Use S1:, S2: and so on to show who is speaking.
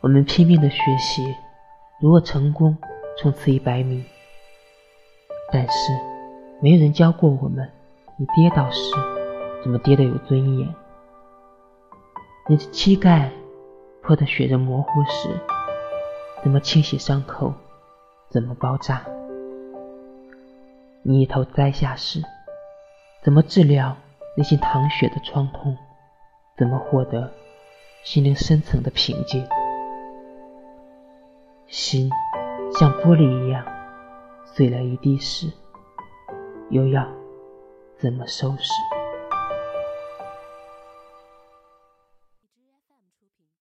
S1: 我们拼命的学习，如何成功冲刺一百米，但是没有人教过我们，你跌倒时怎么跌得有尊严。你的膝盖破得血肉模糊时，怎么清洗伤口，怎么包扎？你一头栽下时，怎么治疗内心淌血的创痛？怎么获得心灵深层的平静？心像玻璃一样碎了一地时，又要怎么收拾？